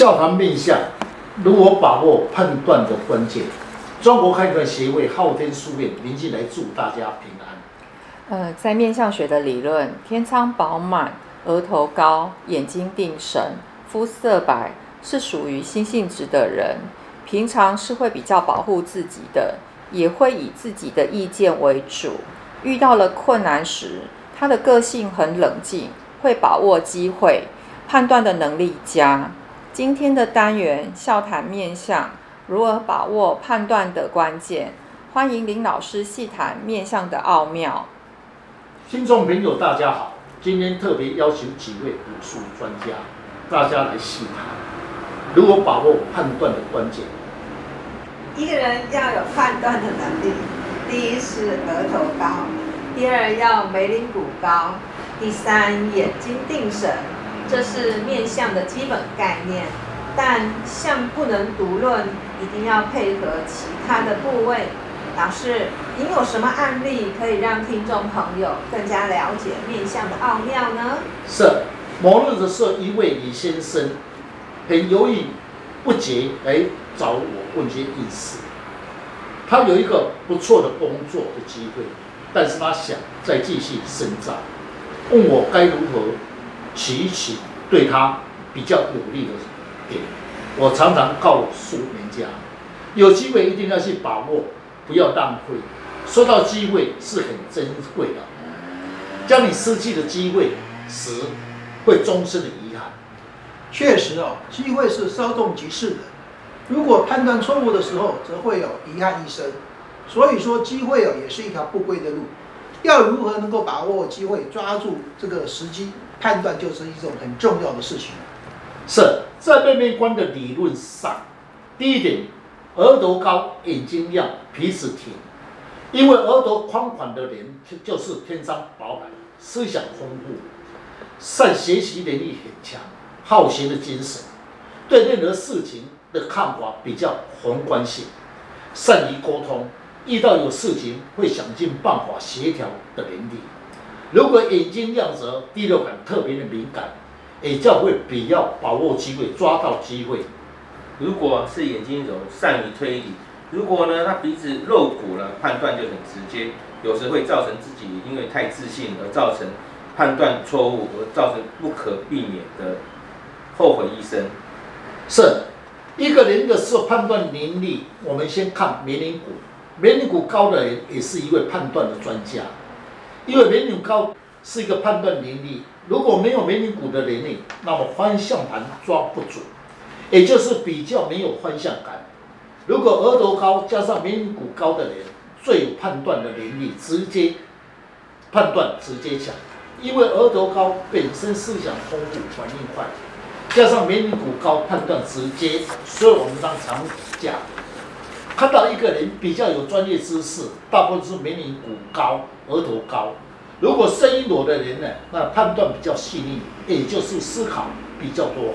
笑谈面相，如何把握判断的关键？中国汉传协会昊天书院林进来祝大家平安。呃，在面相学的理论，天仓饱满、额头高、眼睛定神、肤色白，是属于心性直的人，平常是会比较保护自己的，也会以自己的意见为主。遇到了困难时，他的个性很冷静，会把握机会，判断的能力佳。今天的单元笑谈面相，如何把握判断的关键？欢迎林老师细谈面相的奥妙。听众朋友，大家好，今天特别邀请几位武术专家，大家来细谈如何把握判断的关键。一个人要有判断的能力，第一是额头高，第二要眉棱骨高，第三眼睛定神。这是面相的基本概念，但相不能独论，一定要配合其他的部位。老师，您有什么案例可以让听众朋友更加了解面相的奥妙呢？是，某日的时候，一位李先生很犹豫不决来找我问些意思。他有一个不错的工作的机会，但是他想再继续深造，问我该如何。取取对他比较有利的点，我常常告诉人家，有机会一定要去把握，不要浪费。说到机会是很珍贵的，将你失去的机会时，会终身的遗憾。确实哦，机会是稍纵即逝的，如果判断错误的时候，则会有遗憾一生。所以说，机会哦也是一条不归的路，要如何能够把握机会，抓住这个时机？判断就是一种很重要的事情。是在面面观的理论上，第一点，额头高、眼睛亮、鼻子挺，因为额头宽宽的人就是天生饱满，思想丰富，善学习能力很强，好学的精神，对任何事情的看法比较宏观性，善于沟通，遇到有事情会想尽办法协调的能力。如果眼睛亮泽，第六感特别的敏感，也较会比较把握机会，抓到机会。如果是眼睛柔，善于推理。如果呢，他鼻子露骨了，判断就很直接，有时会造成自己因为太自信而造成判断错误，而造成不可避免的后悔一生。是一个人的时候判断能力，我们先看眉棱骨，眉棱骨高的人也是一位判断的专家。因为眉棱高是一个判断能力，如果没有眉棱骨的能力，那么方向盘抓不准，也就是比较没有方向感。如果额头高加上眉棱骨高的人，最有判断的能力，直接判断直接强。因为额头高本身思想丰富，反应快，加上眉棱骨高，判断直接，所以我们当常讲，看到一个人比较有专业知识，大部分是眉棱骨高。额头高，如果声音裸的人呢，那判断比较细腻，也就是思考比较多。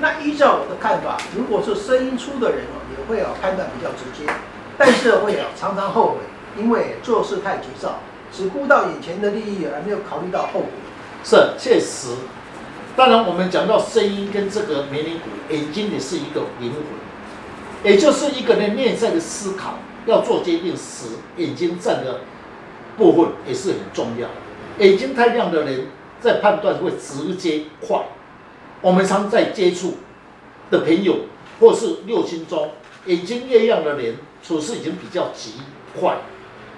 那依照我的看法，如果是声音粗的人哦，也会有判断比较直接，但是会有常常后悔，因为做事太急躁，只顾到眼前的利益，而没有考虑到后果。是，确实。当然，我们讲到声音跟这个眉棱骨，眼睛也是一个灵魂，也就是一个人内在的思考，要做决定时，眼睛占的。部分也是很重要，眼睛太亮的人在判断会直接快。我们常在接触的朋友，或是六亲中，眼睛越亮的人处事已经比较急快，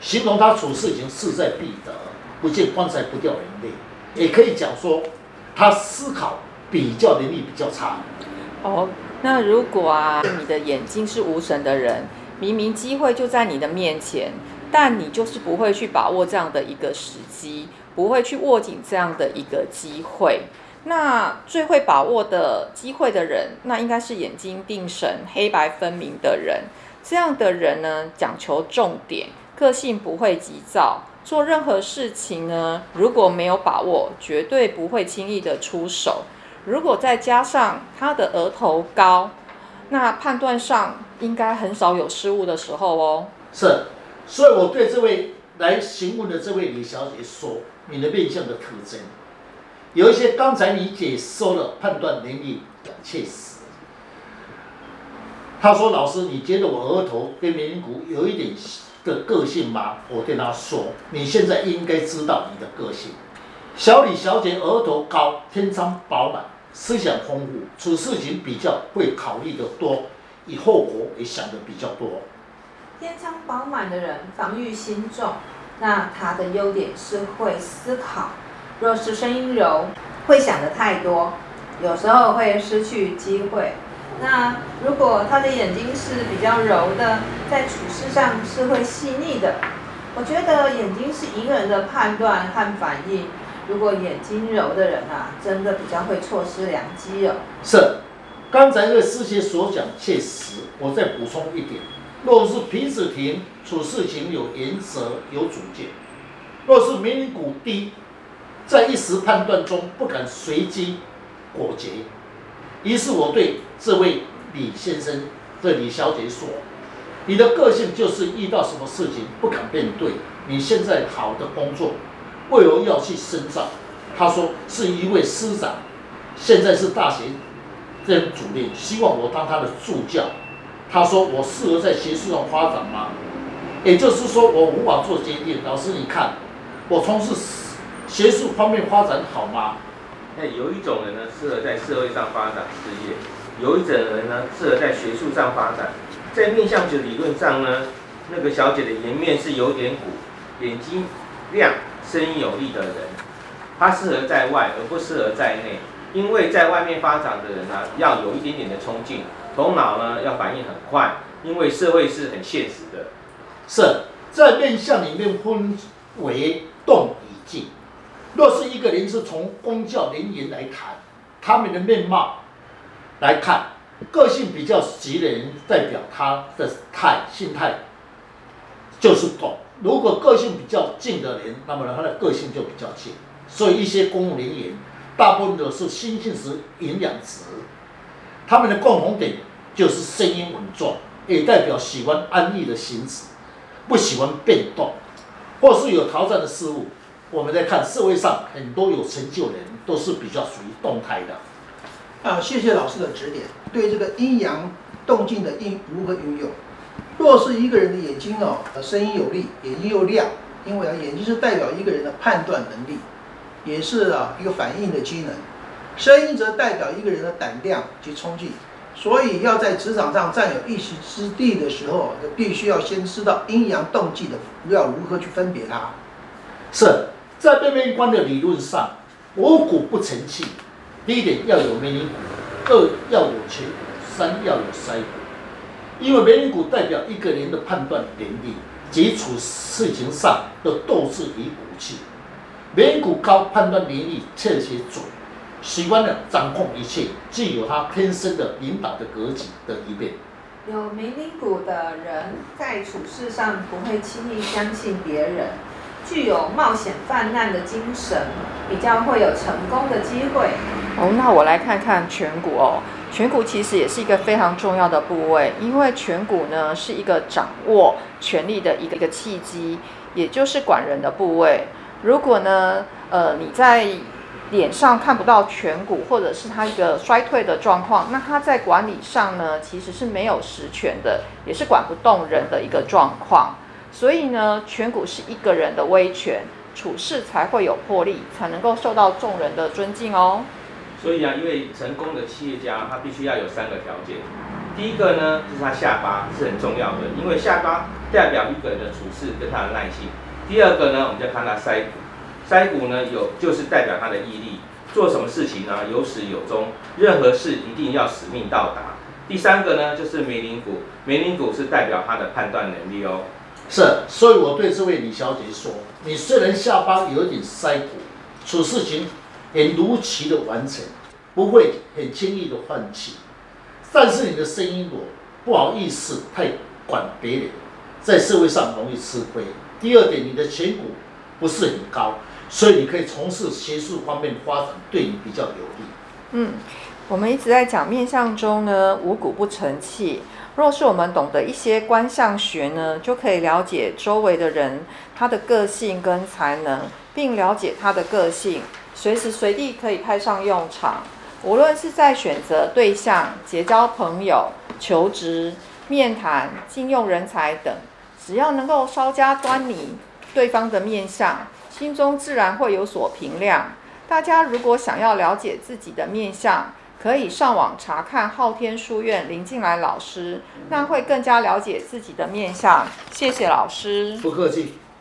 形容他处事已经势在必得，不见棺材不掉眼泪。也可以讲说，他思考比较能力比较差。哦，那如果啊，你的眼睛是无神的人，明明机会就在你的面前。但你就是不会去把握这样的一个时机，不会去握紧这样的一个机会。那最会把握的机会的人，那应该是眼睛定神、黑白分明的人。这样的人呢，讲求重点，个性不会急躁，做任何事情呢，如果没有把握，绝对不会轻易的出手。如果再加上他的额头高，那判断上应该很少有失误的时候哦。是。所以我对这位来询问的这位李小姐说：“你的面相的特征，有一些刚才你解说了判断能力，确实，他说：“老师，你觉得我额头跟眉骨有一点的个性吗？”我对他说：“你现在应该知道你的个性。小李小姐额头高，天仓饱满，思想丰富，处事情比较会考虑的多，以后果也想的比较多。天仓饱满的人防御心重，那他的优点是会思考。若是声音柔，会想的太多，有时候会失去机会。”那如果他的眼睛是比较柔的，在处事上是会细腻的。我觉得眼睛是一个人的判断和反应。如果眼睛柔的人啊，真的比较会错失良机哦。是，刚才这师姐所讲确实。我再补充一点：若是平子挺，处事情有原则、有主见；若是眉棱骨低，在一时判断中不敢随机果决。于是我对这位李先生、这李小姐说：“你的个性就是遇到什么事情不敢面对。你现在好的工作，为何要去深造？”他说：“是一位师长，现在是大学任主任，希望我当他的助教。”他说：“我适合在学术上发展吗？也就是说，我无法做决定。老师，你看，我从事学术方面发展好吗？”那有一种人呢，适合在社会上发展事业；有一种人呢，适合在学术上发展。在面相学理论上呢，那个小姐的颜面是有点鼓，眼睛亮，声音有力的人，他适合在外，而不适合在内。因为在外面发展的人呢，要有一点点的冲劲，头脑呢要反应很快，因为社会是很现实的。是在面相里面分为动与静。若是一个人是从公教人员来谈，他们的面貌来看，个性比较急的人，代表他的态心态就是动；如果个性比较静的人，那么他的个性就比较静。所以一些公务人员，大部分都是心性是营养值，他们的共同点就是声音稳重，也代表喜欢安逸的行驶，不喜欢变动，或是有挑战的事物。我们在看社会上很多有成就的人，都是比较属于动态的。啊，谢谢老师的指点。对这个阴阳动静的应如何运用？若是一个人的眼睛哦，声音有力，眼睛又亮，因为啊，眼睛是代表一个人的判断能力，也是啊一个反应的机能。声音则代表一个人的胆量及冲劲。所以要在职场上占有一席之地的时候，就必须要先知道阴阳动静的要如何去分别它。是。在面面观的理论上，五谷不成器。第一点要有眉棱骨，二要有颧骨，三要有腮骨。因为眉棱骨代表一个人的判断能力及处事情上的斗志与骨气。眉棱骨高，判断能力确实准，习惯了掌控一切，具有他天生的领导的格局的一面。有眉棱骨的人在处事上不会轻易相信别人。具有冒险犯难的精神，比较会有成功的机会。哦，那我来看看颧骨哦。颧骨其实也是一个非常重要的部位，因为颧骨呢是一个掌握权力的一个一个契机，也就是管人的部位。如果呢，呃，你在脸上看不到颧骨，或者是它一个衰退的状况，那它在管理上呢，其实是没有实权的，也是管不动人的一个状况。所以呢，颧骨是一个人的威权，处事才会有魄力，才能够受到众人的尊敬哦。所以啊，因为成功的企业家，他必须要有三个条件。第一个呢，就是他下巴是很重要的，因为下巴代表一个人的处事跟他的耐性。第二个呢，我们就看他腮骨，腮骨呢有就是代表他的毅力，做什么事情呢有始有终，任何事一定要使命到达。第三个呢，就是眉棱骨，眉棱骨是代表他的判断能力哦。是，所以我对这位李小姐说：“你虽然下巴有点腮骨，处事情很如期的完成，不会很轻易的放弃，但是你的声音我，不好意思太管别人，在社会上容易吃亏。第二点，你的颧骨不是很高，所以你可以从事学术方面发展，对你比较有利。”嗯，我们一直在讲面相中呢，五谷不成器。若是我们懂得一些观相学呢，就可以了解周围的人他的个性跟才能，并了解他的个性，随时随地可以派上用场。无论是在选择对象、结交朋友，求职、面谈、禁用人才等，只要能够稍加端倪对方的面相，心中自然会有所评量。大家如果想要了解自己的面相，可以上网查看昊天书院林静来老师，那会更加了解自己的面相。谢谢老师。不客气。